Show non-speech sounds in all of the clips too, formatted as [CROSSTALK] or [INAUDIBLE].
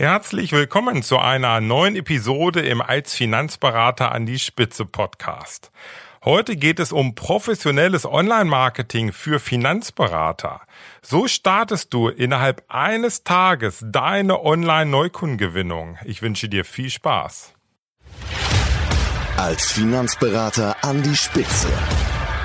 Herzlich willkommen zu einer neuen Episode im Als Finanzberater an die Spitze Podcast. Heute geht es um professionelles Online-Marketing für Finanzberater. So startest du innerhalb eines Tages deine Online-Neukundengewinnung. Ich wünsche dir viel Spaß. Als Finanzberater an die Spitze.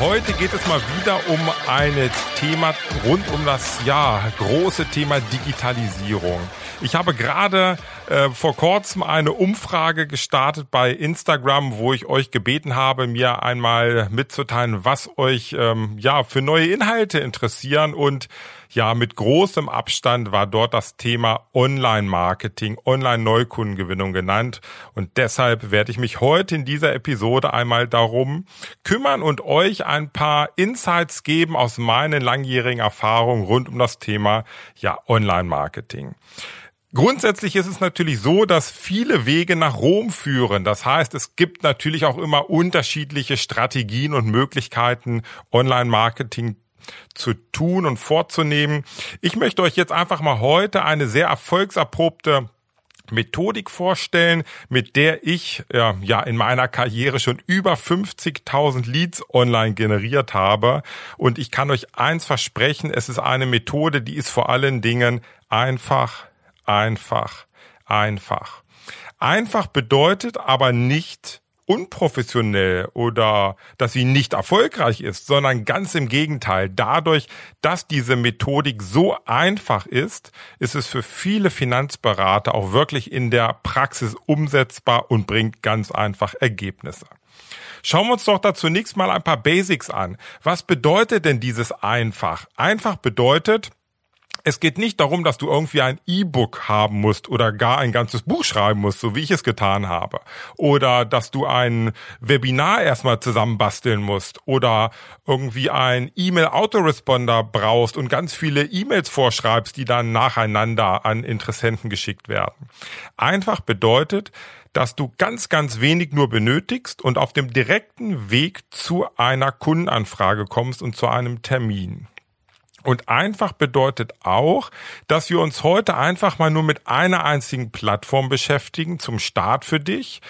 Heute geht es mal wieder um ein Thema rund um das ja große Thema Digitalisierung. Ich habe gerade äh, vor kurzem eine Umfrage gestartet bei Instagram, wo ich euch gebeten habe, mir einmal mitzuteilen, was euch ähm, ja für neue Inhalte interessieren und ja, mit großem Abstand war dort das Thema Online-Marketing, Online-Neukundengewinnung genannt. Und deshalb werde ich mich heute in dieser Episode einmal darum kümmern und euch ein paar Insights geben aus meinen langjährigen Erfahrungen rund um das Thema, ja, Online-Marketing. Grundsätzlich ist es natürlich so, dass viele Wege nach Rom führen. Das heißt, es gibt natürlich auch immer unterschiedliche Strategien und Möglichkeiten, Online-Marketing zu tun und vorzunehmen. Ich möchte euch jetzt einfach mal heute eine sehr erfolgserprobte Methodik vorstellen, mit der ich äh, ja in meiner Karriere schon über 50.000 Leads online generiert habe. Und ich kann euch eins versprechen, es ist eine Methode, die ist vor allen Dingen einfach einfach, einfach. Einfach bedeutet aber nicht unprofessionell oder dass sie nicht erfolgreich ist, sondern ganz im Gegenteil. Dadurch, dass diese Methodik so einfach ist, ist es für viele Finanzberater auch wirklich in der Praxis umsetzbar und bringt ganz einfach Ergebnisse. Schauen wir uns doch dazu zunächst mal ein paar Basics an. Was bedeutet denn dieses einfach? Einfach bedeutet, es geht nicht darum, dass du irgendwie ein E-Book haben musst oder gar ein ganzes Buch schreiben musst, so wie ich es getan habe. Oder dass du ein Webinar erstmal zusammenbasteln musst oder irgendwie ein E-Mail-Autoresponder brauchst und ganz viele E-Mails vorschreibst, die dann nacheinander an Interessenten geschickt werden. Einfach bedeutet, dass du ganz, ganz wenig nur benötigst und auf dem direkten Weg zu einer Kundenanfrage kommst und zu einem Termin. Und einfach bedeutet auch, dass wir uns heute einfach mal nur mit einer einzigen Plattform beschäftigen zum Start für dich.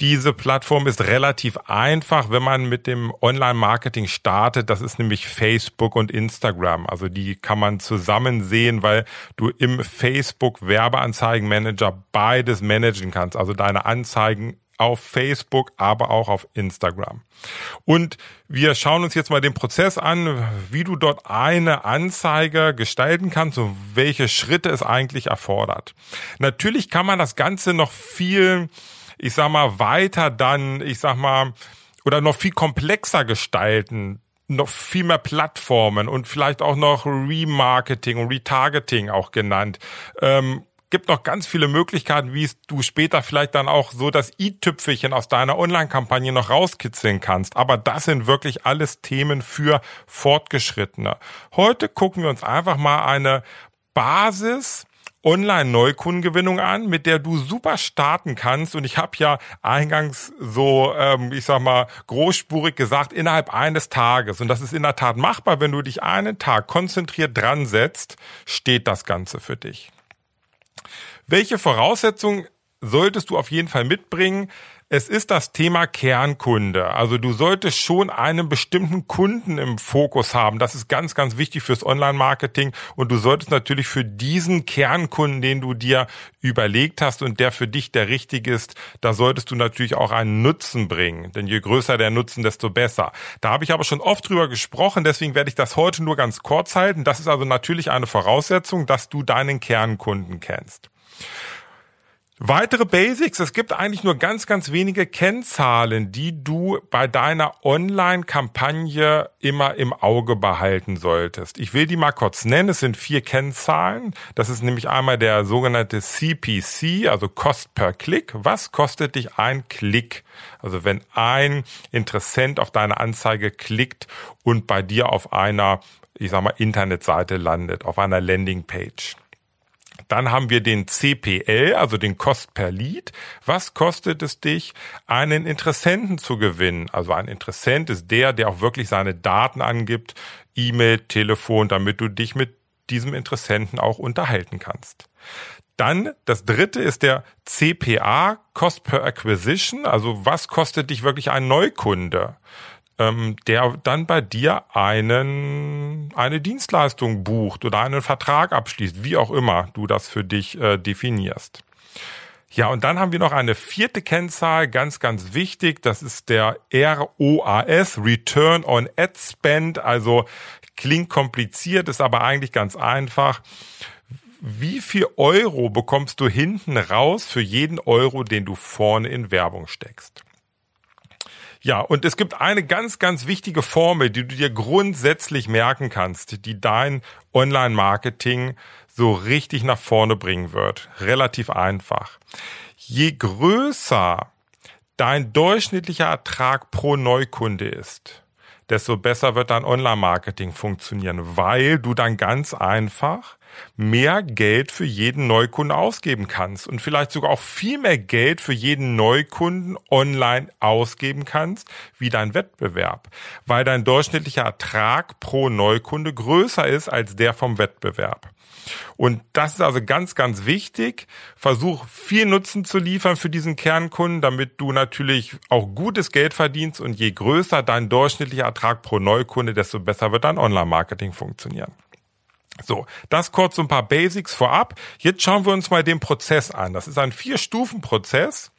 Diese Plattform ist relativ einfach, wenn man mit dem Online-Marketing startet. Das ist nämlich Facebook und Instagram. Also die kann man zusammen sehen, weil du im Facebook Werbeanzeigenmanager beides managen kannst. Also deine Anzeigen auf Facebook, aber auch auf Instagram. Und wir schauen uns jetzt mal den Prozess an, wie du dort eine Anzeige gestalten kannst und welche Schritte es eigentlich erfordert. Natürlich kann man das Ganze noch viel, ich sag mal, weiter dann, ich sag mal, oder noch viel komplexer gestalten noch viel mehr Plattformen und vielleicht auch noch Remarketing und Retargeting auch genannt. Ähm, gibt noch ganz viele Möglichkeiten, wie du später vielleicht dann auch so das i-Tüpfelchen aus deiner Online-Kampagne noch rauskitzeln kannst. Aber das sind wirklich alles Themen für Fortgeschrittene. Heute gucken wir uns einfach mal eine Basis Online-Neukundengewinnung an, mit der du super starten kannst. Und ich habe ja eingangs so, ähm, ich sag mal, großspurig gesagt, innerhalb eines Tages. Und das ist in der Tat machbar, wenn du dich einen Tag konzentriert dran setzt, steht das Ganze für dich. Welche Voraussetzungen solltest du auf jeden Fall mitbringen? Es ist das Thema Kernkunde. Also du solltest schon einen bestimmten Kunden im Fokus haben. Das ist ganz, ganz wichtig fürs Online-Marketing. Und du solltest natürlich für diesen Kernkunden, den du dir überlegt hast und der für dich der richtige ist, da solltest du natürlich auch einen Nutzen bringen. Denn je größer der Nutzen, desto besser. Da habe ich aber schon oft drüber gesprochen. Deswegen werde ich das heute nur ganz kurz halten. Das ist also natürlich eine Voraussetzung, dass du deinen Kernkunden kennst. Weitere Basics. Es gibt eigentlich nur ganz, ganz wenige Kennzahlen, die du bei deiner Online-Kampagne immer im Auge behalten solltest. Ich will die mal kurz nennen. Es sind vier Kennzahlen. Das ist nämlich einmal der sogenannte CPC, also Cost per Klick. Was kostet dich ein Klick? Also wenn ein Interessent auf deine Anzeige klickt und bei dir auf einer, ich sag mal, Internetseite landet, auf einer Landingpage. Dann haben wir den CPL, also den Cost per Lead. Was kostet es dich, einen Interessenten zu gewinnen? Also ein Interessent ist der, der auch wirklich seine Daten angibt, E-Mail, Telefon, damit du dich mit diesem Interessenten auch unterhalten kannst. Dann das dritte ist der CPA, Cost per Acquisition. Also was kostet dich wirklich ein Neukunde? Ähm, der dann bei dir einen, eine Dienstleistung bucht oder einen Vertrag abschließt, wie auch immer du das für dich äh, definierst. Ja, und dann haben wir noch eine vierte Kennzahl, ganz, ganz wichtig. Das ist der ROAS, Return on Ad Spend. Also klingt kompliziert, ist aber eigentlich ganz einfach. Wie viel Euro bekommst du hinten raus für jeden Euro, den du vorne in Werbung steckst? Ja, und es gibt eine ganz, ganz wichtige Formel, die du dir grundsätzlich merken kannst, die dein Online-Marketing so richtig nach vorne bringen wird. Relativ einfach. Je größer dein durchschnittlicher Ertrag pro Neukunde ist, desto besser wird dein Online-Marketing funktionieren, weil du dann ganz einfach mehr Geld für jeden Neukunden ausgeben kannst und vielleicht sogar auch viel mehr Geld für jeden Neukunden online ausgeben kannst wie dein Wettbewerb, weil dein durchschnittlicher Ertrag pro Neukunde größer ist als der vom Wettbewerb. Und das ist also ganz, ganz wichtig. Versuch viel Nutzen zu liefern für diesen Kernkunden, damit du natürlich auch gutes Geld verdienst und je größer dein durchschnittlicher Ertrag pro Neukunde, desto besser wird dein Online-Marketing funktionieren. So, das kurz so ein paar Basics vorab. Jetzt schauen wir uns mal den Prozess an. Das ist ein Vier-Stufen-Prozess.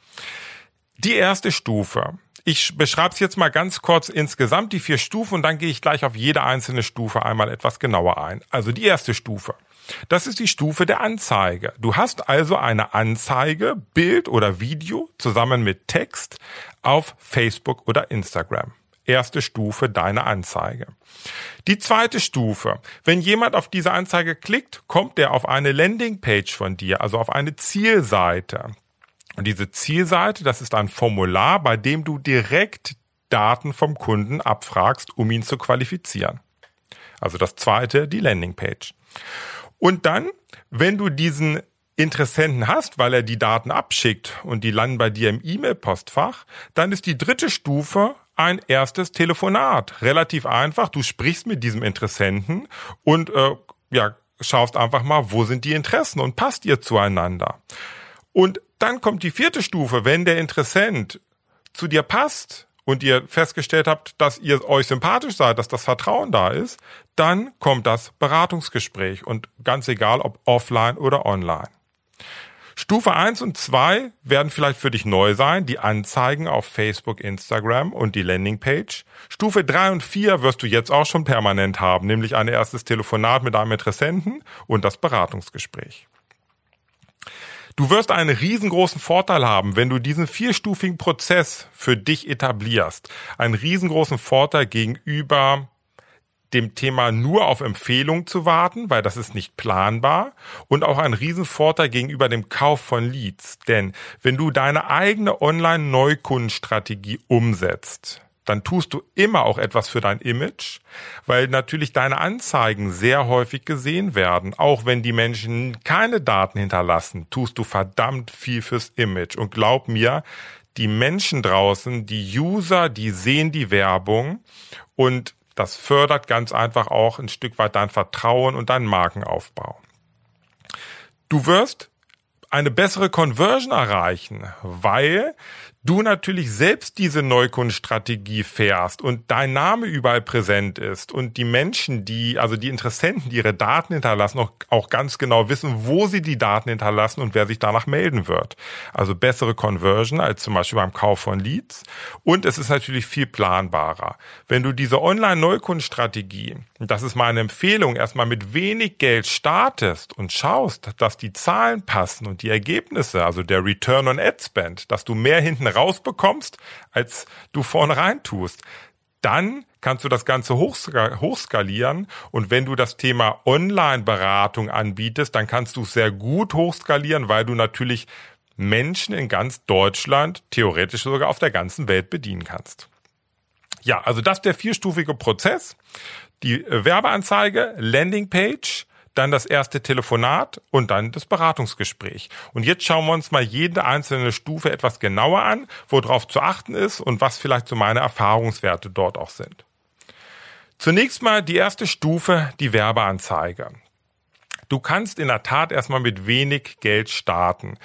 Die erste Stufe. Ich beschreibe es jetzt mal ganz kurz insgesamt, die vier Stufen, und dann gehe ich gleich auf jede einzelne Stufe einmal etwas genauer ein. Also die erste Stufe. Das ist die Stufe der Anzeige. Du hast also eine Anzeige, Bild oder Video zusammen mit Text auf Facebook oder Instagram erste Stufe deine Anzeige. Die zweite Stufe, wenn jemand auf diese Anzeige klickt, kommt er auf eine Landingpage von dir, also auf eine Zielseite. Und diese Zielseite, das ist ein Formular, bei dem du direkt Daten vom Kunden abfragst, um ihn zu qualifizieren. Also das zweite, die Landingpage. Und dann, wenn du diesen Interessenten hast, weil er die Daten abschickt und die landen bei dir im E-Mail-Postfach, dann ist die dritte Stufe ein erstes Telefonat. Relativ einfach. Du sprichst mit diesem Interessenten und äh, ja, schaust einfach mal, wo sind die Interessen und passt ihr zueinander. Und dann kommt die vierte Stufe, wenn der Interessent zu dir passt und ihr festgestellt habt, dass ihr euch sympathisch seid, dass das Vertrauen da ist, dann kommt das Beratungsgespräch und ganz egal ob offline oder online. Stufe 1 und 2 werden vielleicht für dich neu sein, die Anzeigen auf Facebook, Instagram und die Landingpage. Stufe 3 und 4 wirst du jetzt auch schon permanent haben, nämlich ein erstes Telefonat mit einem Interessenten und das Beratungsgespräch. Du wirst einen riesengroßen Vorteil haben, wenn du diesen vierstufigen Prozess für dich etablierst. Einen riesengroßen Vorteil gegenüber dem Thema nur auf Empfehlung zu warten, weil das ist nicht planbar und auch ein Riesenvorteil gegenüber dem Kauf von Leads. Denn wenn du deine eigene Online-Neukundenstrategie umsetzt, dann tust du immer auch etwas für dein Image, weil natürlich deine Anzeigen sehr häufig gesehen werden. Auch wenn die Menschen keine Daten hinterlassen, tust du verdammt viel fürs Image. Und glaub mir, die Menschen draußen, die User, die sehen die Werbung und das fördert ganz einfach auch ein Stück weit dein Vertrauen und deinen Markenaufbau. Du wirst eine bessere Conversion erreichen, weil du natürlich selbst diese Neukundenstrategie fährst und dein Name überall präsent ist und die Menschen, die, also die Interessenten, die ihre Daten hinterlassen, auch, auch ganz genau wissen, wo sie die Daten hinterlassen und wer sich danach melden wird. Also bessere Conversion als zum Beispiel beim Kauf von Leads. Und es ist natürlich viel planbarer. Wenn du diese Online-Neukundenstrategie, das ist meine Empfehlung, erstmal mit wenig Geld startest und schaust, dass die Zahlen passen und die Ergebnisse, also der Return on Ad Spend, dass du mehr hinten rausbekommst, als du vorne rein tust. Dann kannst du das Ganze hochskalieren und wenn du das Thema Online-Beratung anbietest, dann kannst du es sehr gut hochskalieren, weil du natürlich Menschen in ganz Deutschland, theoretisch sogar auf der ganzen Welt bedienen kannst. Ja, also das ist der vierstufige Prozess. Die Werbeanzeige, Landingpage, dann das erste Telefonat und dann das Beratungsgespräch. Und jetzt schauen wir uns mal jede einzelne Stufe etwas genauer an, worauf zu achten ist und was vielleicht so meine Erfahrungswerte dort auch sind. Zunächst mal die erste Stufe, die Werbeanzeige. Du kannst in der Tat erstmal mit wenig Geld starten.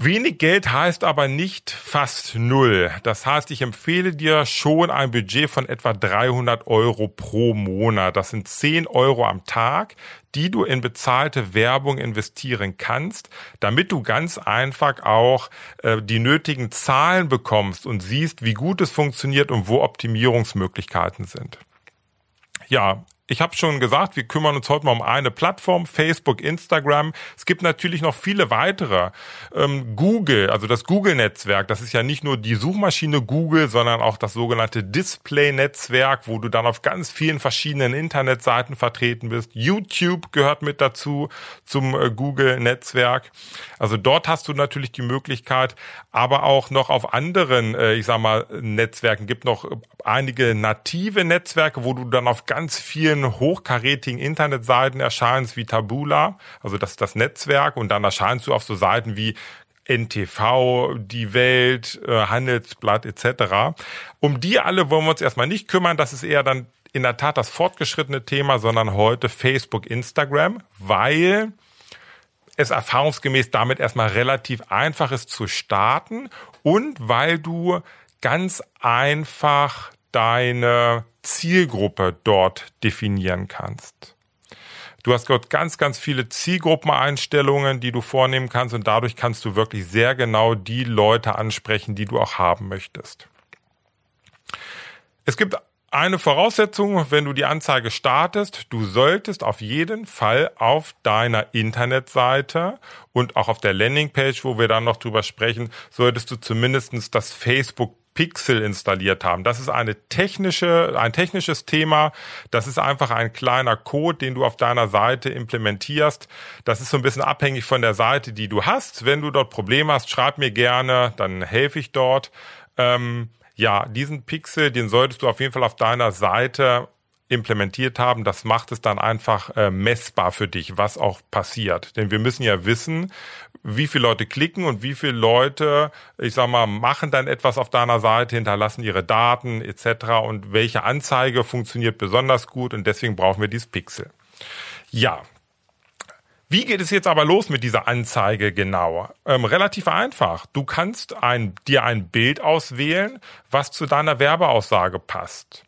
Wenig Geld heißt aber nicht fast null. Das heißt, ich empfehle dir schon ein Budget von etwa 300 Euro pro Monat. Das sind 10 Euro am Tag, die du in bezahlte Werbung investieren kannst, damit du ganz einfach auch äh, die nötigen Zahlen bekommst und siehst, wie gut es funktioniert und wo Optimierungsmöglichkeiten sind. Ja, ich habe schon gesagt, wir kümmern uns heute mal um eine Plattform, Facebook, Instagram. Es gibt natürlich noch viele weitere. Ähm, Google, also das Google-Netzwerk, das ist ja nicht nur die Suchmaschine Google, sondern auch das sogenannte Display-Netzwerk, wo du dann auf ganz vielen verschiedenen Internetseiten vertreten bist. YouTube gehört mit dazu zum äh, Google-Netzwerk. Also dort hast du natürlich die Möglichkeit, aber auch noch auf anderen, äh, ich sag mal, Netzwerken gibt noch einige native Netzwerke, wo du dann auf ganz vielen vielen hochkarätigen Internetseiten erscheinst wie Tabula, also das das Netzwerk, und dann erscheinst du auf so Seiten wie NTV, Die Welt, äh, Handelsblatt etc. Um die alle wollen wir uns erstmal nicht kümmern. Das ist eher dann in der Tat das fortgeschrittene Thema, sondern heute Facebook, Instagram, weil es erfahrungsgemäß damit erstmal relativ einfach ist zu starten und weil du ganz einfach deine Zielgruppe dort definieren kannst. Du hast dort ganz, ganz viele Zielgruppeneinstellungen, die du vornehmen kannst und dadurch kannst du wirklich sehr genau die Leute ansprechen, die du auch haben möchtest. Es gibt eine Voraussetzung, wenn du die Anzeige startest, du solltest auf jeden Fall auf deiner Internetseite und auch auf der Landingpage, wo wir dann noch drüber sprechen, solltest du zumindest das Facebook Pixel installiert haben. Das ist eine technische, ein technisches Thema. Das ist einfach ein kleiner Code, den du auf deiner Seite implementierst. Das ist so ein bisschen abhängig von der Seite, die du hast. Wenn du dort Probleme hast, schreib mir gerne, dann helfe ich dort. Ähm, ja, diesen Pixel, den solltest du auf jeden Fall auf deiner Seite implementiert haben, das macht es dann einfach äh, messbar für dich, was auch passiert. Denn wir müssen ja wissen, wie viele Leute klicken und wie viele Leute, ich sag mal, machen dann etwas auf deiner Seite, hinterlassen ihre Daten etc. und welche Anzeige funktioniert besonders gut und deswegen brauchen wir dieses Pixel. Ja, wie geht es jetzt aber los mit dieser Anzeige genau? Ähm, relativ einfach. Du kannst ein, dir ein Bild auswählen, was zu deiner Werbeaussage passt.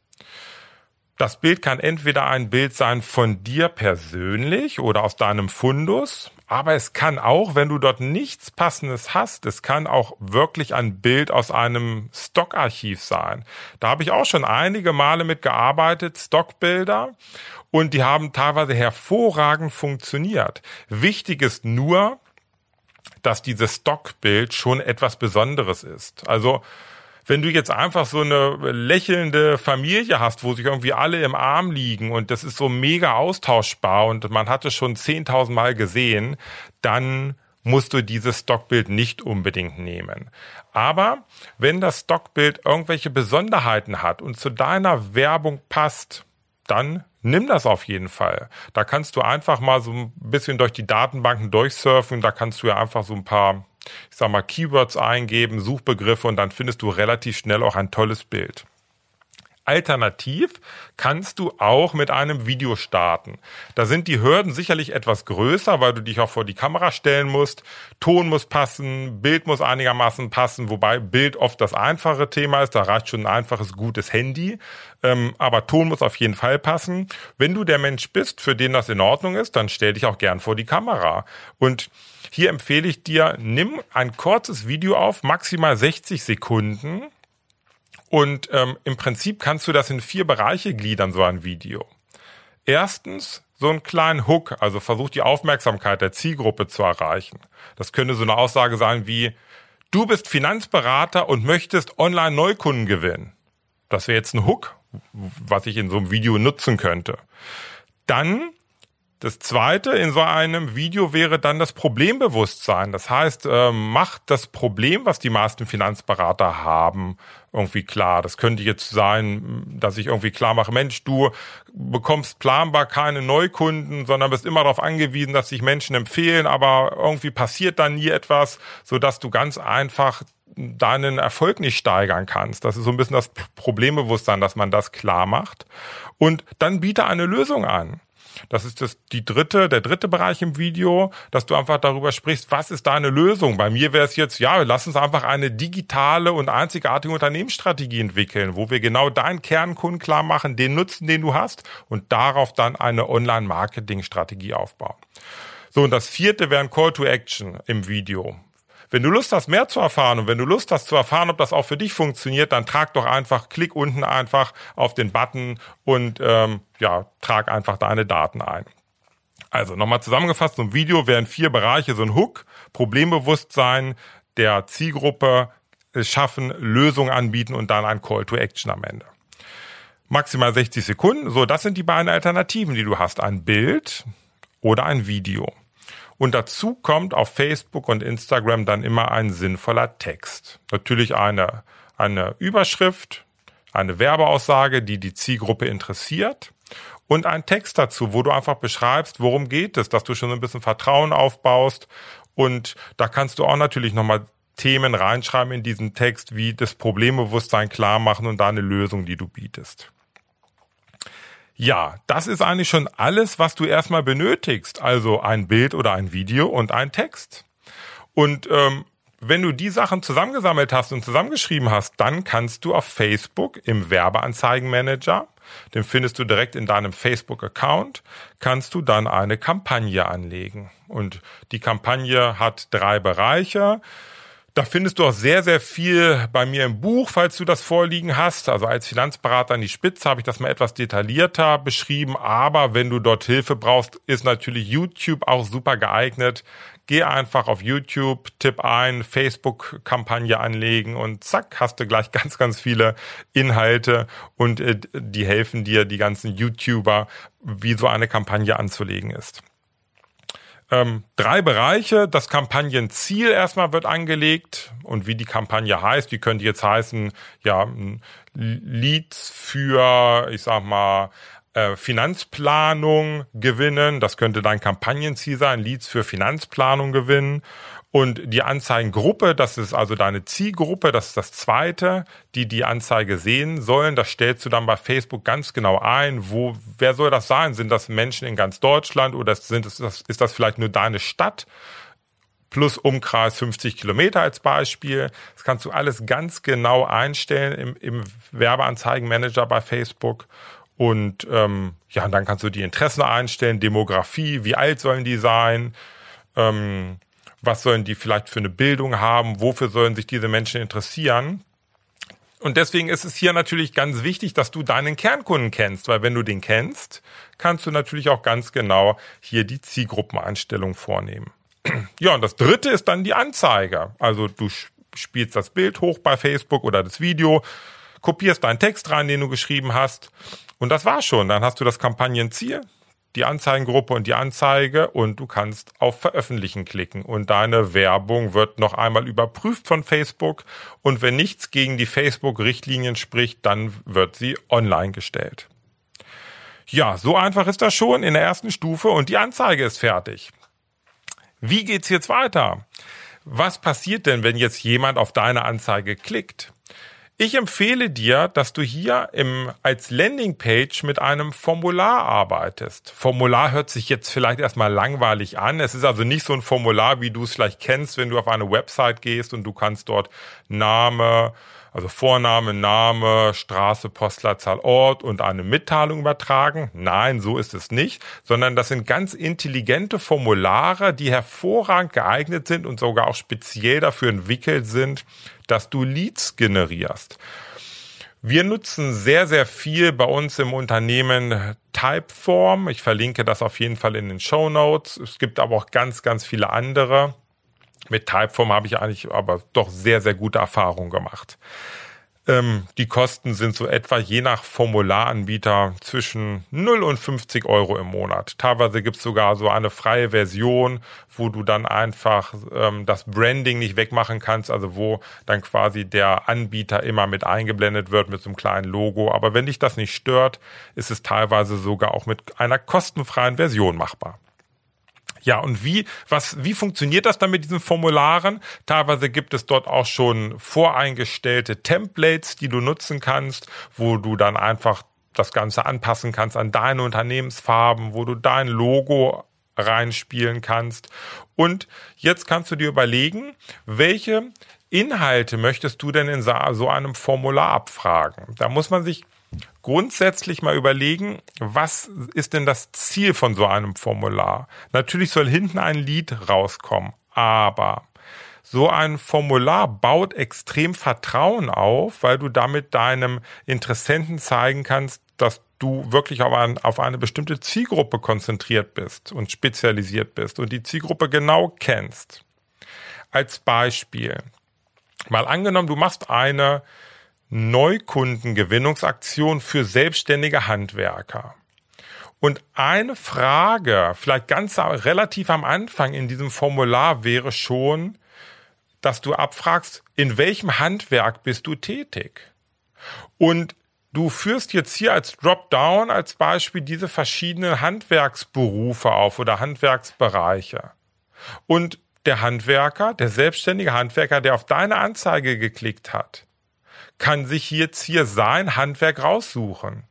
Das Bild kann entweder ein Bild sein von dir persönlich oder aus deinem Fundus, aber es kann auch, wenn du dort nichts Passendes hast, es kann auch wirklich ein Bild aus einem Stockarchiv sein. Da habe ich auch schon einige Male mitgearbeitet, Stockbilder, und die haben teilweise hervorragend funktioniert. Wichtig ist nur, dass dieses Stockbild schon etwas Besonderes ist. Also wenn du jetzt einfach so eine lächelnde Familie hast, wo sich irgendwie alle im Arm liegen und das ist so mega austauschbar und man hat es schon 10.000 Mal gesehen, dann musst du dieses Stockbild nicht unbedingt nehmen. Aber wenn das Stockbild irgendwelche Besonderheiten hat und zu deiner Werbung passt, dann nimm das auf jeden Fall. Da kannst du einfach mal so ein bisschen durch die Datenbanken durchsurfen. Da kannst du ja einfach so ein paar ich sag mal, Keywords eingeben, Suchbegriffe und dann findest du relativ schnell auch ein tolles Bild. Alternativ kannst du auch mit einem Video starten. Da sind die Hürden sicherlich etwas größer, weil du dich auch vor die Kamera stellen musst. Ton muss passen, Bild muss einigermaßen passen, wobei Bild oft das einfache Thema ist. Da reicht schon ein einfaches, gutes Handy. Ähm, aber Ton muss auf jeden Fall passen. Wenn du der Mensch bist, für den das in Ordnung ist, dann stell dich auch gern vor die Kamera. Und hier empfehle ich dir, nimm ein kurzes Video auf, maximal 60 Sekunden und ähm, im Prinzip kannst du das in vier Bereiche gliedern, so ein Video. Erstens so einen kleinen Hook, also versuch die Aufmerksamkeit der Zielgruppe zu erreichen. Das könnte so eine Aussage sein wie, du bist Finanzberater und möchtest online Neukunden gewinnen. Das wäre jetzt ein Hook, was ich in so einem Video nutzen könnte. Dann das zweite in so einem Video wäre dann das Problembewusstsein. Das heißt, äh, macht das Problem, was die meisten Finanzberater haben, irgendwie klar. Das könnte jetzt sein, dass ich irgendwie klar mache, Mensch, du bekommst planbar keine Neukunden, sondern bist immer darauf angewiesen, dass sich Menschen empfehlen, aber irgendwie passiert da nie etwas, so dass du ganz einfach deinen Erfolg nicht steigern kannst. Das ist so ein bisschen das Problembewusstsein, dass man das klar macht. Und dann biete eine Lösung an. Das ist das, die dritte, der dritte Bereich im Video, dass du einfach darüber sprichst, was ist deine Lösung? Bei mir wäre es jetzt, ja, lass uns einfach eine digitale und einzigartige Unternehmensstrategie entwickeln, wo wir genau deinen Kernkunden klar machen, den Nutzen, den du hast und darauf dann eine Online-Marketing-Strategie aufbauen. So, und das vierte wäre ein Call to Action im Video. Wenn du Lust hast, mehr zu erfahren und wenn du Lust hast zu erfahren, ob das auch für dich funktioniert, dann trag doch einfach, klick unten einfach auf den Button und ähm, ja, trag einfach deine Daten ein. Also nochmal zusammengefasst, so ein Video wären vier Bereiche, so ein Hook, Problembewusstsein der Zielgruppe schaffen, Lösungen anbieten und dann ein Call to Action am Ende. Maximal 60 Sekunden. So, das sind die beiden Alternativen, die du hast. Ein Bild oder ein Video. Und dazu kommt auf Facebook und Instagram dann immer ein sinnvoller Text. Natürlich eine, eine Überschrift, eine Werbeaussage, die die Zielgruppe interessiert und ein Text dazu, wo du einfach beschreibst, worum geht es, dass du schon ein bisschen Vertrauen aufbaust und da kannst du auch natürlich nochmal Themen reinschreiben in diesen Text, wie das Problembewusstsein klar machen und da eine Lösung, die du bietest. Ja, das ist eigentlich schon alles, was du erstmal benötigst. Also ein Bild oder ein Video und ein Text. Und ähm, wenn du die Sachen zusammengesammelt hast und zusammengeschrieben hast, dann kannst du auf Facebook im Werbeanzeigenmanager, den findest du direkt in deinem Facebook-Account, kannst du dann eine Kampagne anlegen. Und die Kampagne hat drei Bereiche. Da findest du auch sehr, sehr viel bei mir im Buch, falls du das vorliegen hast. Also als Finanzberater an die Spitze habe ich das mal etwas detaillierter beschrieben. Aber wenn du dort Hilfe brauchst, ist natürlich YouTube auch super geeignet. Geh einfach auf YouTube, tipp ein, Facebook-Kampagne anlegen und zack, hast du gleich [LAUGHS] ganz, ganz viele Inhalte und äh, die helfen dir, die ganzen YouTuber, wie so eine Kampagne anzulegen ist ähm, drei Bereiche. Das Kampagnenziel erstmal wird angelegt und wie die Kampagne heißt, die könnte jetzt heißen, ja, Leads für, ich sag mal, äh, Finanzplanung gewinnen. Das könnte dein Kampagnenziel sein, Leads für Finanzplanung gewinnen. Und die Anzeigengruppe, das ist also deine Zielgruppe, das ist das zweite, die die Anzeige sehen sollen. Das stellst du dann bei Facebook ganz genau ein. Wo, wer soll das sein? Sind das Menschen in ganz Deutschland oder sind es, ist das vielleicht nur deine Stadt? Plus Umkreis 50 Kilometer als Beispiel. Das kannst du alles ganz genau einstellen im, im Werbeanzeigenmanager bei Facebook. Und ähm, ja, und dann kannst du die Interessen einstellen, Demografie, wie alt sollen die sein? Ähm, was sollen die vielleicht für eine Bildung haben, wofür sollen sich diese Menschen interessieren. Und deswegen ist es hier natürlich ganz wichtig, dass du deinen Kernkunden kennst, weil wenn du den kennst, kannst du natürlich auch ganz genau hier die Zielgruppeneinstellung vornehmen. [CLEARS THROAT] Ja, und das dritte ist dann die Anzeige. Also du spielst das Bild hoch bei Facebook oder das Video, kopierst deinen Text rein, den du geschrieben hast. Und das war's schon. Dann hast du das Kampagnenziel, die Anzeigengruppe und die Anzeige und du kannst auf Veröffentlichen klicken und deine Werbung wird noch einmal überprüft von Facebook und wenn nichts gegen die Facebook-Richtlinien spricht, dann wird sie online gestellt. Ja, so einfach ist das schon in der ersten Stufe und die Anzeige ist fertig. Wie geht's jetzt weiter? Was passiert denn, wenn jetzt jemand auf deine Anzeige klickt? Ich empfehle dir, dass du hier im, als Landingpage mit einem Formular arbeitest. Formular hört sich jetzt vielleicht erstmal langweilig an. Es ist also nicht so ein Formular, wie du es vielleicht kennst, wenn du auf eine Website gehst und du kannst dort Name, also Vorname, Name, Straße, Postleitzahl, Ort und eine Mitteilung übertragen. Nein, so ist es nicht, sondern das sind ganz intelligente Formulare, die hervorragend geeignet sind und sogar auch speziell dafür entwickelt sind, dass du Leads generierst. Wir nutzen sehr, sehr viel bei uns im Unternehmen Typeform. Ich verlinke das auf jeden Fall in den Show Notes. Es gibt aber auch ganz, ganz viele andere. Mit Typeform habe ich eigentlich aber doch sehr, sehr gute Erfahrungen gemacht. Ähm, die Kosten sind so etwa je nach Formularanbieter zwischen 0 und 50 Euro im Monat. Teilweise gibt es sogar so eine freie Version, wo du dann einfach ähm, das Branding nicht wegmachen kannst, also wo dann quasi der Anbieter immer mit eingeblendet wird mit so einem kleinen Logo. Aber wenn dich das nicht stört, ist es teilweise sogar auch mit einer kostenfreien Version machbar. Ja, und wie, was, wie funktioniert das dann mit diesen Formularen? Teilweise gibt es dort auch schon voreingestellte Templates, die du nutzen kannst, wo du dann einfach das Ganze anpassen kannst an deine Unternehmensfarben, wo du dein Logo reinspielen kannst. Und jetzt kannst du dir überlegen, welche Inhalte möchtest du denn in so einem Formular abfragen? Da muss man sich grundsätzlich mal überlegen, was ist denn das Ziel von so einem Formular? Natürlich soll hinten ein Lied rauskommen, aber so ein Formular baut extrem Vertrauen auf, weil du damit deinem Interessenten zeigen kannst, dass du wirklich auf, ein, auf eine bestimmte Zielgruppe konzentriert bist und spezialisiert bist und die Zielgruppe genau kennst. Als Beispiel, mal angenommen, du machst eine Neukundengewinnungsaktion für selbstständige Handwerker. Und eine Frage, vielleicht ganz relativ am Anfang in diesem Formular wäre schon, dass du abfragst, in welchem Handwerk bist du tätig? Und du führst jetzt hier als Dropdown als Beispiel diese verschiedenen Handwerksberufe auf oder Handwerksbereiche. Und der Handwerker, der selbstständige Handwerker, der auf deine Anzeige geklickt hat, kann sich jetzt hier sein Handwerk raussuchen.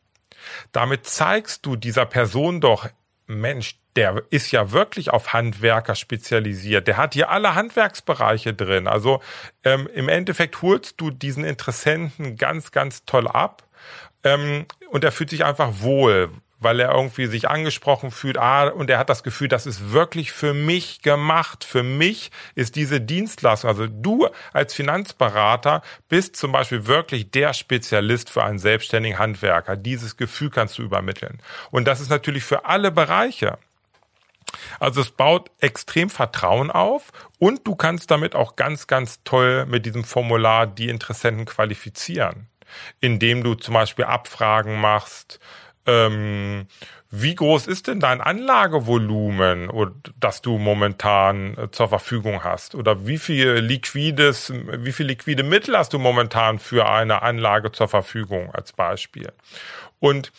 Damit zeigst du dieser Person doch, Mensch, der ist ja wirklich auf Handwerker spezialisiert. Der hat hier alle Handwerksbereiche drin. Also ähm, im Endeffekt holst du diesen Interessenten ganz, ganz toll ab. Ähm, und er fühlt sich einfach wohl, weil er irgendwie sich angesprochen fühlt, ah, und er hat das Gefühl, das ist wirklich für mich gemacht. Für mich ist diese Dienstleistung, also du als Finanzberater bist zum Beispiel wirklich der Spezialist für einen selbstständigen Handwerker. Dieses Gefühl kannst du übermitteln. Und das ist natürlich für alle Bereiche. Also es baut extrem Vertrauen auf und du kannst damit auch ganz, ganz toll mit diesem Formular die Interessenten qualifizieren, indem du zum Beispiel Abfragen machst, ähm, wie groß ist denn dein Anlagevolumen, das du momentan äh, zur Verfügung hast? Oder wie viel liquides, wie viel liquide Mittel hast du momentan für eine Anlage zur Verfügung als Beispiel? Und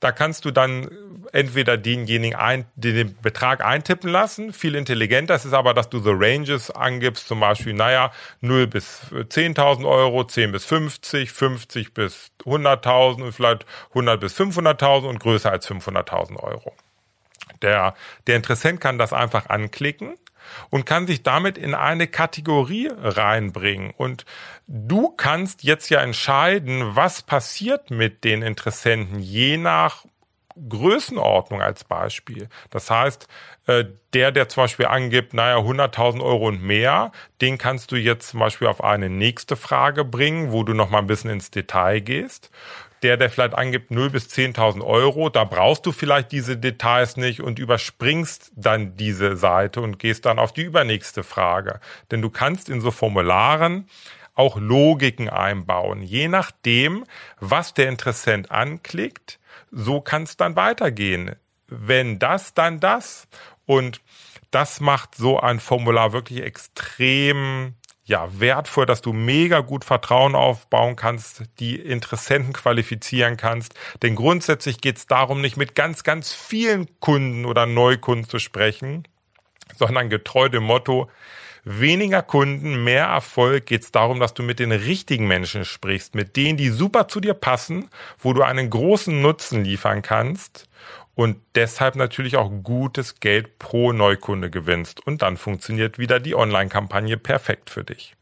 da kannst du dann entweder denjenigen ein, den Betrag eintippen lassen. Viel intelligenter ist es aber, dass du so Ranges angibst, zum Beispiel, naja, 0 bis 10.000 Euro, 10 bis 50, 50 bis 100.000 und vielleicht 100 bis 500.000 und größer als 500.000 Euro. Der, der Interessent kann das einfach anklicken und kann sich damit in eine Kategorie reinbringen. Und du kannst jetzt ja entscheiden, was passiert mit den Interessenten je nach Größenordnung als Beispiel. Das heißt, äh, der, der zum Beispiel angibt, naja, 100.000 Euro und mehr, den kannst du jetzt zum Beispiel auf eine nächste Frage bringen, wo du noch mal ein bisschen ins Detail gehst der, der vielleicht angibt 0 bis 10.000 Euro, da brauchst du vielleicht diese Details nicht und überspringst dann diese Seite und gehst dann auf die übernächste Frage. Denn du kannst in so Formularen auch Logiken einbauen. Je nachdem, was der Interessent anklickt, so kann es dann weitergehen. Wenn das, dann das. Und das macht so ein Formular wirklich extrem ja, wertvoll, dass du mega gut Vertrauen aufbauen kannst, die Interessenten qualifizieren kannst. Denn grundsätzlich geht es darum, nicht mit ganz, ganz vielen Kunden oder Neukunden zu sprechen, sondern getreu dem Motto, weniger Kunden, mehr Erfolg geht es darum, dass du mit den richtigen Menschen sprichst, mit denen, die super zu dir passen, wo du einen großen Nutzen liefern kannst und deshalb natürlich auch gutes Geld pro Neukunde gewinnst. Und dann funktioniert wieder die Online-Kampagne perfekt für dich.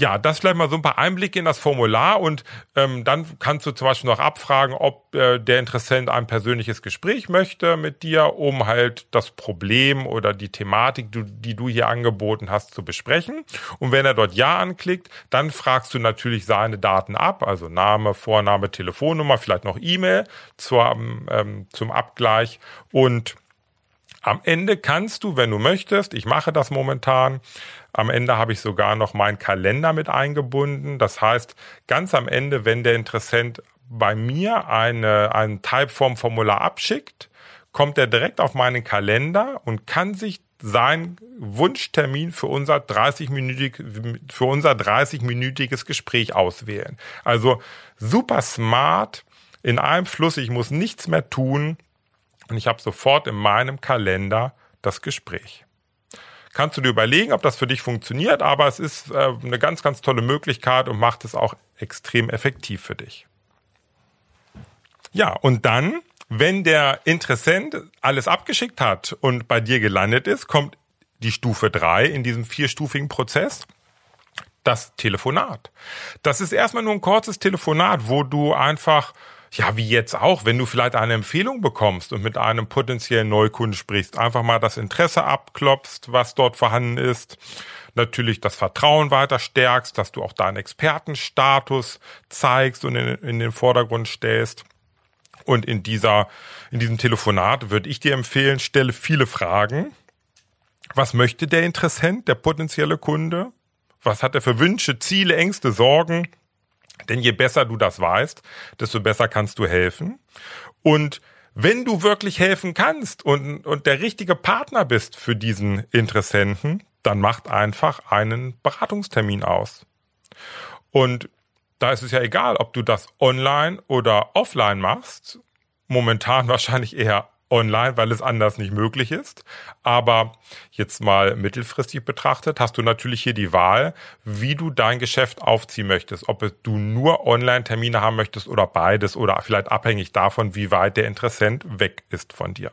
Ja, das vielleicht mal so ein paar Einblicke in das Formular und ähm, dann kannst du zum Beispiel noch abfragen, ob äh, der Interessent ein persönliches Gespräch möchte mit dir, um halt das Problem oder die Thematik, die, die du hier angeboten hast, zu besprechen. Und wenn er dort Ja anklickt, dann fragst du natürlich seine Daten ab, also Name, Vorname, Telefonnummer, vielleicht noch E-Mail zum, ähm, zum Abgleich und am Ende kannst du, wenn du möchtest, ich mache das momentan, am Ende habe ich sogar noch meinen Kalender mit eingebunden. Das heißt, ganz am Ende, wenn der Interessent bei mir eine, ein Typeform-Formular abschickt, kommt er direkt auf meinen Kalender und kann sich sein Wunschtermin für unser 30-minütig, für unser 30-minütiges Gespräch auswählen. Also super smart in einem Fluss. Ich muss nichts mehr tun und ich habe sofort in meinem Kalender das Gespräch. Kannst du dir überlegen, ob das für dich funktioniert, aber es ist äh, eine ganz, ganz tolle Möglichkeit und macht es auch extrem effektiv für dich. Ja, und dann, wenn der Interessent alles abgeschickt hat und bei dir gelandet ist, kommt die Stufe drei in diesem vierstufigen Prozess das Telefonat. Das ist erstmal nur ein kurzes Telefonat, wo du einfach ja, wie jetzt auch, wenn du vielleicht eine Empfehlung bekommst und mit einem potenziellen Neukunden sprichst, einfach mal das Interesse abklopfst, was dort vorhanden ist, natürlich das Vertrauen weiter stärkst, dass du auch deinen Expertenstatus zeigst und in, in den Vordergrund stellst. Und in dieser, in diesem Telefonat würde ich dir empfehlen, stelle viele Fragen. Was möchte der Interessent, der potenzielle Kunde? Was hat er für Wünsche, Ziele, Ängste, Sorgen? Denn je besser du das weißt, desto besser kannst du helfen. Und wenn du wirklich helfen kannst und, und der richtige Partner bist für diesen Interessenten, dann macht einfach einen Beratungstermin aus. Und da ist es ja egal, ob du das online oder offline machst. Momentan [LAUGHS] wahrscheinlich eher online, weil es anders nicht möglich ist. Aber jetzt mal mittelfristig betrachtet, hast du natürlich hier die Wahl, wie du dein Geschäft aufziehen möchtest. Ob du nur Online-Termine haben möchtest oder beides oder vielleicht abhängig davon, wie weit der Interessent weg ist von dir.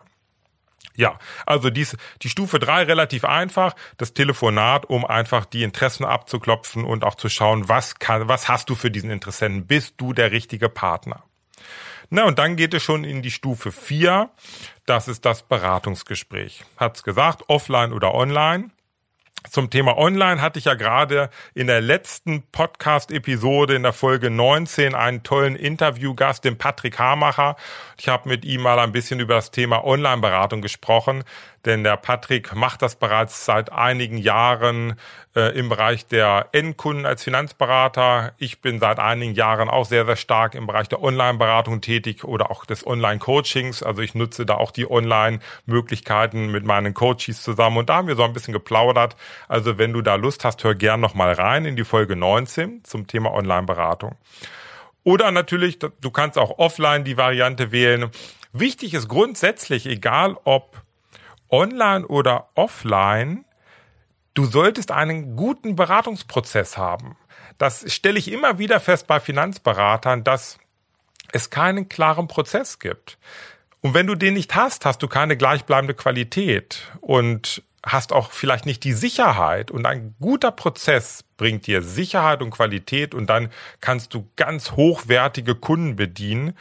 Ja, also dies, die Stufe drei relativ einfach, das Telefonat, um einfach die Interessen abzuklopfen und auch zu schauen, was kann, was hast du für diesen Interessenten? Bist du der richtige Partner? Na, und dann geht es schon in die Stufe 4. Das ist das Beratungsgespräch. Hat's gesagt, offline oder online. Zum Thema Online hatte ich ja gerade in der letzten Podcast-Episode in der Folge 19 einen tollen Interviewgast, den Patrick Hamacher. Ich habe mit ihm mal ein bisschen über das Thema Online-Beratung gesprochen, denn der Patrick macht das bereits seit einigen Jahren äh, im Bereich der Endkunden als Finanzberater. Ich bin seit einigen Jahren auch sehr, sehr stark im Bereich der Online-Beratung tätig oder auch des Online-Coachings. Also ich nutze da auch die Online-Möglichkeiten mit meinen Coaches zusammen und da haben wir so ein bisschen geplaudert. Also wenn du da Lust hast, hör gern nochmal rein in die Folge 19 zum Thema Online-Beratung. Oder natürlich, du kannst auch offline die Variante wählen. Wichtig ist grundsätzlich, egal ob online oder offline, du solltest einen guten Beratungsprozess haben. Das stelle ich immer wieder fest bei Finanzberatern, dass es keinen klaren Prozess gibt. Und wenn du den nicht hast, hast du keine gleichbleibende Qualität und hast auch vielleicht nicht die Sicherheit. Und ein guter Prozess bringt dir Sicherheit und Qualität und dann kannst du ganz hochwertige Kunden bedienen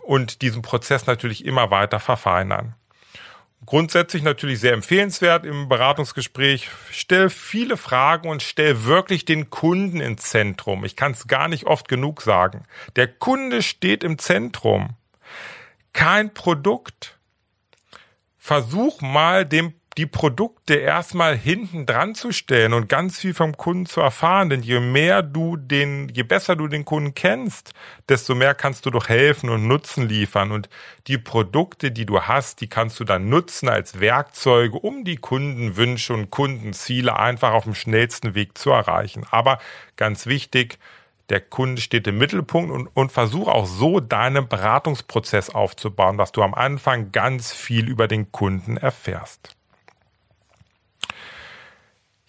und diesen Prozess natürlich immer weiter verfeinern. Grundsätzlich natürlich sehr empfehlenswert im Beratungsgespräch. Stell viele Fragen und stell wirklich den Kunden ins Zentrum. Ich kann es gar nicht oft genug sagen. Der Kunde steht im Zentrum. Kein Produkt. Versuch mal dem die Produkte erstmal hinten dran zu stellen und ganz viel vom Kunden zu erfahren. Denn je mehr du den, je besser du den Kunden kennst, desto mehr kannst du doch helfen und Nutzen liefern. Und die Produkte, die du hast, die kannst du dann nutzen als Werkzeuge, um die Kundenwünsche und Kundenziele einfach auf dem schnellsten Weg zu erreichen. Aber ganz wichtig, der Kunde steht im Mittelpunkt und, und versuch auch so deinen Beratungsprozess aufzubauen, dass du am Anfang ganz viel über den Kunden erfährst.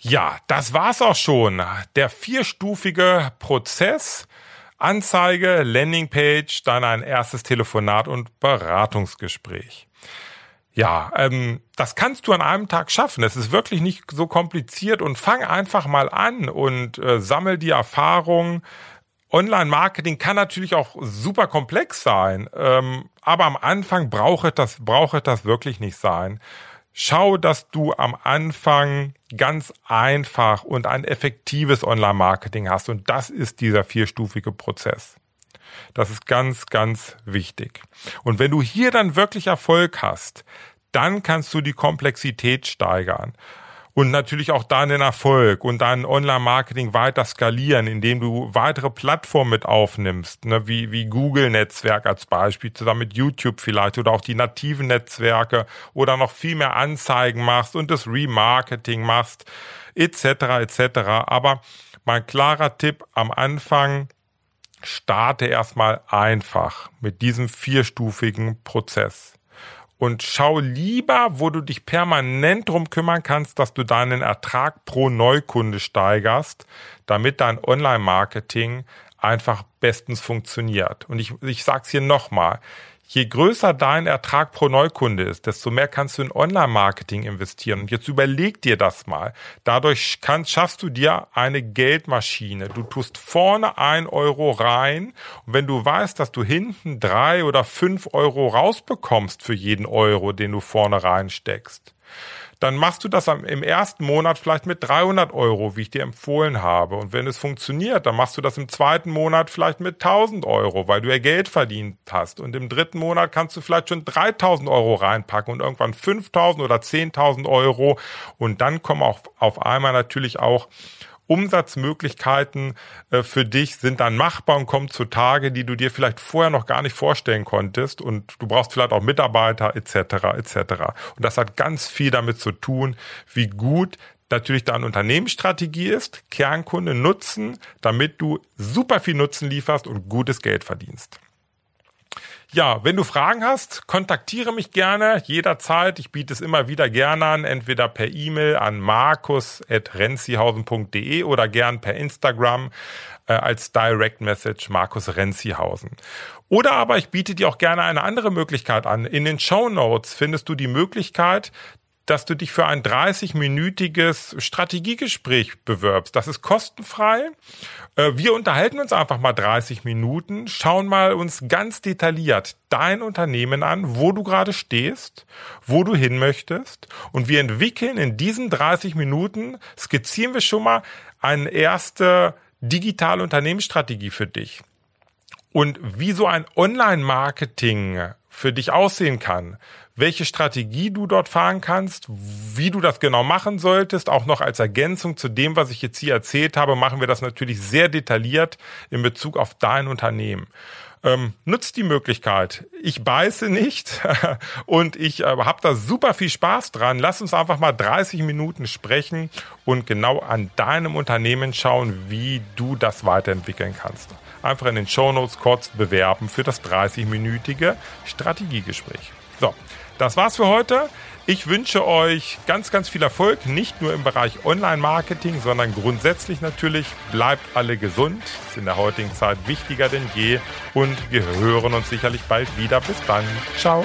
Ja, das war's auch schon. Der vierstufige Prozess. Anzeige, Landingpage, dann ein erstes Telefonat und Beratungsgespräch. Ja, ähm, das kannst du an einem Tag schaffen. Es ist wirklich nicht so kompliziert und fang einfach mal an und äh, sammel die Erfahrung. Online-Marketing kann natürlich auch super komplex sein, ähm, aber am Anfang braucht das, braucht das wirklich nicht sein. Schau, dass du am Anfang ganz einfach und ein effektives Online-Marketing hast. Und das ist dieser vierstufige Prozess. Das ist ganz, ganz wichtig. Und wenn du hier dann wirklich Erfolg hast, dann kannst du die Komplexität steigern und natürlich auch deinen Erfolg und dein Online-Marketing weiter skalieren, indem du weitere Plattformen mit aufnimmst, ne, wie, wie Google-Netzwerk als Beispiel, zusammen mit YouTube vielleicht oder auch die nativen Netzwerke oder noch viel mehr Anzeigen machst und das Remarketing machst, etc. etc. Aber mein klarer Tipp am Anfang, starte erstmal einfach mit diesem vierstufigen Prozess und schau lieber, wo du dich permanent drum kümmern kannst, dass du deinen Ertrag pro Neukunde steigerst, damit dein Online-Marketing einfach bestens funktioniert. Und ich, ich sag's hier nochmal. Je größer dein Ertrag pro Neukunde ist, desto mehr kannst du in Online-Marketing investieren. Und jetzt überleg dir das mal. Dadurch kannst, schaffst du dir eine Geldmaschine. Du tust vorne ein Euro rein. Und wenn du weißt, dass du hinten drei oder fünf Euro rausbekommst für jeden Euro, den du vorne reinsteckst, dann machst du das im ersten Monat vielleicht mit 300 Euro, wie ich dir empfohlen habe. Und wenn es funktioniert, dann machst du das im zweiten Monat vielleicht mit 1000 Euro, weil du ja Geld verdient hast. Und im dritten Monat kannst du vielleicht schon 3000 Euro reinpacken und irgendwann 5000 oder 10.000 Euro. Und dann kommen auch auf einmal natürlich auch Umsatzmöglichkeiten äh, für dich sind dann machbar und kommen zutage, die du dir vielleicht vorher noch gar nicht vorstellen konntest und du brauchst vielleicht auch Mitarbeiter etc. etc. Und das hat ganz viel damit zu tun, wie gut natürlich deine Unternehmensstrategie ist, Kernkunde nutzen, damit du super viel Nutzen lieferst und gutes Geld verdienst. Ja, wenn du Fragen hast, kontaktiere mich gerne jederzeit. Ich biete es immer wieder gerne an, entweder per E-Mail an markus.renzihausen.de oder gern per Instagram äh, als Direct Message Markus Renzihausen. Oder aber ich biete dir auch gerne eine andere Möglichkeit an. In den Show Notes findest du die Möglichkeit, dass du dich für ein 30-minütiges Strategiegespräch bewirbst. Das ist kostenfrei. Äh, wir unterhalten uns einfach mal 30 Minuten, schauen mal uns ganz detailliert dein Unternehmen an, wo du gerade stehst, wo du hin möchtest. Und wir entwickeln in diesen 30 Minuten, skizzieren wir schon mal eine erste digitale Unternehmensstrategie für dich. Und wie so ein Online-Marketing für dich aussehen kann, welche Strategie du dort fahren kannst, wie du das genau machen solltest. Auch noch als Ergänzung zu dem, was ich jetzt hier erzählt habe, machen wir das natürlich sehr detailliert in Bezug auf dein Unternehmen. Ähm, nutzt die Möglichkeit. Ich beiße nicht [LAUGHS] und ich äh, habe da super viel Spaß dran. Lass uns einfach mal 30 Minuten sprechen und genau an deinem Unternehmen schauen, wie du das weiterentwickeln kannst. Einfach in den Show Notes kurz bewerben für das 30-minütige Strategiegespräch. So, das war's für heute. Ich wünsche euch ganz, ganz viel Erfolg, nicht nur im Bereich Online-Marketing, sondern grundsätzlich natürlich. Bleibt alle gesund, ist in der heutigen Zeit wichtiger denn je und wir hören uns sicherlich bald wieder. Bis dann. Ciao.